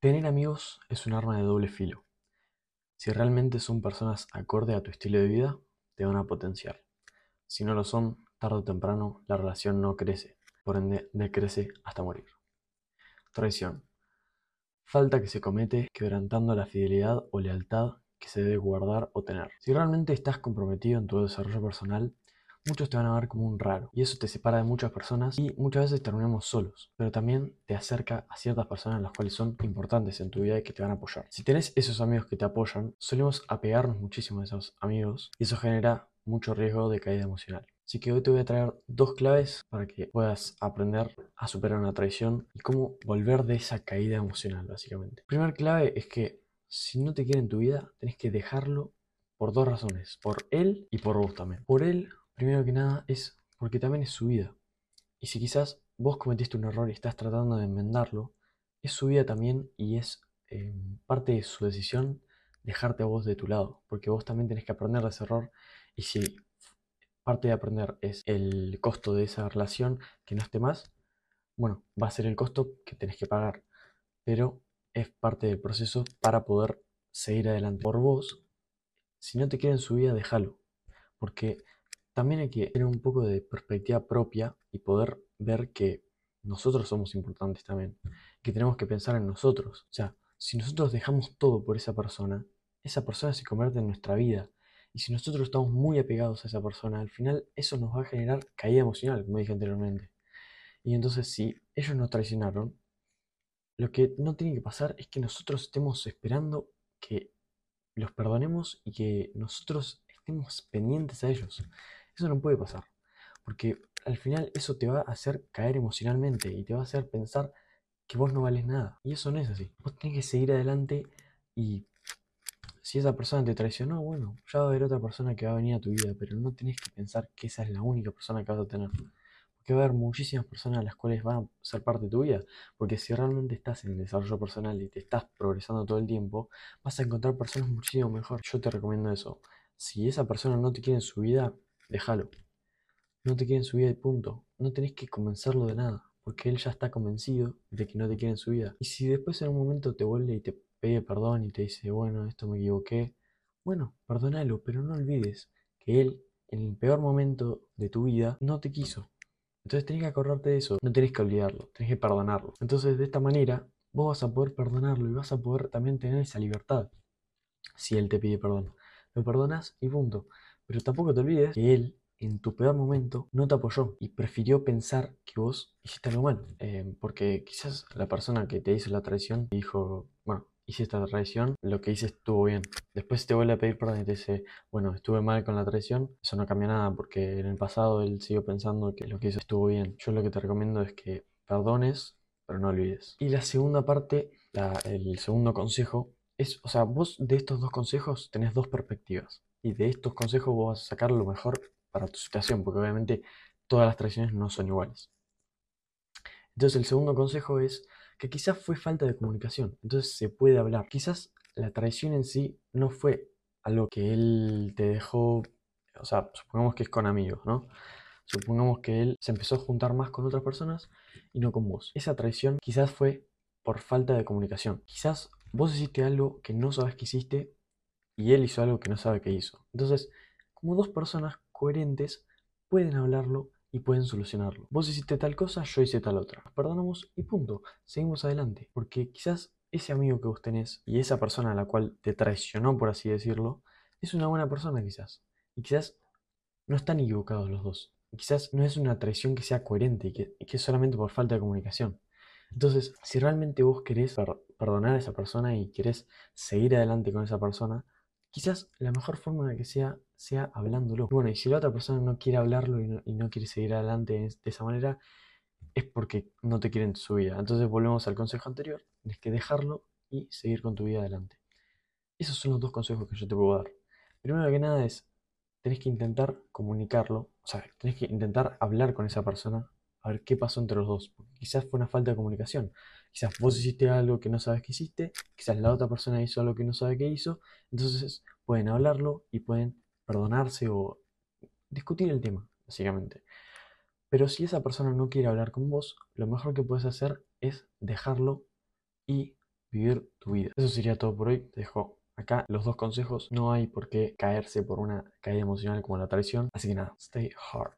Tener amigos es un arma de doble filo. Si realmente son personas acorde a tu estilo de vida, te van a potenciar. Si no lo son, tarde o temprano la relación no crece, por ende decrece hasta morir. Traición. Falta que se comete quebrantando la fidelidad o lealtad que se debe guardar o tener. Si realmente estás comprometido en tu desarrollo personal, muchos te van a ver como un raro y eso te separa de muchas personas y muchas veces terminamos solos, pero también te acerca a ciertas personas las cuales son importantes en tu vida y que te van a apoyar. Si tenés esos amigos que te apoyan, solemos apegarnos muchísimo a esos amigos y eso genera mucho riesgo de caída emocional. Así que hoy te voy a traer dos claves para que puedas aprender a superar una traición y cómo volver de esa caída emocional, básicamente. Primera clave es que si no te quiere en tu vida, tenés que dejarlo por dos razones, por él y por vos también. Por él primero que nada es porque también es su vida. Y si quizás vos cometiste un error y estás tratando de enmendarlo, es su vida también y es eh, parte de su decisión dejarte a vos de tu lado, porque vos también tenés que aprender de ese error y si parte de aprender es el costo de esa relación que no esté más, bueno, va a ser el costo que tenés que pagar, pero es parte del proceso para poder seguir adelante. Por vos, si no te quieren su vida, déjalo, porque también hay que tener un poco de perspectiva propia y poder ver que nosotros somos importantes también, que tenemos que pensar en nosotros. O sea, si nosotros dejamos todo por esa persona, esa persona se convierte en nuestra vida. Y si nosotros estamos muy apegados a esa persona, al final eso nos va a generar caída emocional, como dije anteriormente. Y entonces si ellos nos traicionaron, lo que no tiene que pasar es que nosotros estemos esperando que los perdonemos y que nosotros estemos pendientes a ellos. Eso no puede pasar, porque al final eso te va a hacer caer emocionalmente y te va a hacer pensar que vos no vales nada. Y eso no es así. Vos tenés que seguir adelante y si esa persona te traicionó, bueno, ya va a haber otra persona que va a venir a tu vida, pero no tenés que pensar que esa es la única persona que vas a tener. Porque va a haber muchísimas personas a las cuales van a ser parte de tu vida. Porque si realmente estás en el desarrollo personal y te estás progresando todo el tiempo, vas a encontrar personas muchísimo mejor. Yo te recomiendo eso. Si esa persona no te quiere en su vida, déjalo. No te quiere en su vida y punto. No tenés que convencerlo de nada, porque él ya está convencido de que no te quiere en su vida. Y si después en un momento te vuelve y te pide perdón y te dice, bueno, esto me equivoqué, bueno, perdónalo, pero no olvides que él, en el peor momento de tu vida, no te quiso. Entonces tenés que acordarte de eso, no tenés que olvidarlo, tenés que perdonarlo. Entonces de esta manera vos vas a poder perdonarlo y vas a poder también tener esa libertad si él te pide perdón. Lo perdonas y punto. Pero tampoco te olvides que él, en tu peor momento, no te apoyó y prefirió pensar que vos hiciste algo mal. Eh, porque quizás la persona que te hizo la traición dijo, bueno, hice esta traición, lo que hice estuvo bien. Después te vuelve a pedir perdón y te dice, bueno, estuve mal con la traición, eso no cambia nada porque en el pasado él siguió pensando que lo que hizo estuvo bien. Yo lo que te recomiendo es que perdones, pero no olvides. Y la segunda parte, el segundo consejo, es, o sea, vos de estos dos consejos tenés dos perspectivas y de estos consejos vos vas a sacar lo mejor para tu situación, porque obviamente todas las traiciones no son iguales. Entonces el segundo consejo es que quizás fue falta de comunicación, entonces se puede hablar. Quizás la traición en sí no fue algo que él te dejó, o sea, supongamos que es con amigos, ¿no? Supongamos que él se empezó a juntar más con otras personas y no con vos. Esa traición quizás fue por falta de comunicación. Quizás vos hiciste algo que no sabes que hiciste y él hizo algo que no sabe que hizo. Entonces, como dos personas coherentes pueden hablarlo y pueden solucionarlo. Vos hiciste tal cosa, yo hice tal otra. perdonamos y punto. Seguimos adelante. Porque quizás ese amigo que vos tenés y esa persona a la cual te traicionó, por así decirlo, es una buena persona quizás. Y quizás no están equivocados los dos. Y quizás no es una traición que sea coherente y que, es solamente por falta de comunicación. Entonces, si realmente vos querés perdonar a esa persona y querés seguir adelante con esa persona, quizás la mejor forma de que sea sea hablándolo. Bueno, y si la otra persona no quiere hablarlo y no, quiere seguir adelante de esa manera, es porque no te quieren su vida. Entonces volvemos al consejo anterior, tienes que dejarlo y seguir con tu vida adelante. Esos son los dos consejos que yo te puedo dar. Primero que nada es, tenés que intentar comunicarlo, o sea, tenés que intentar hablar con esa persona, a ver qué pasó entre los dos. Porque quizás fue una falta de comunicación. Quizás vos hiciste algo que no sabes que hiciste, quizás la otra persona hizo algo que no sabe que hizo, entonces pueden hablarlo y pueden perdonarse o discutir el tema, básicamente. Pero si esa persona no quiere hablar con vos, lo mejor que puedes hacer es dejarlo y vivir tu vida. Eso sería todo por hoy. Te dejo acá los dos consejos. No hay por qué caerse por una caída emocional como la traición. Así que nada, stay hard.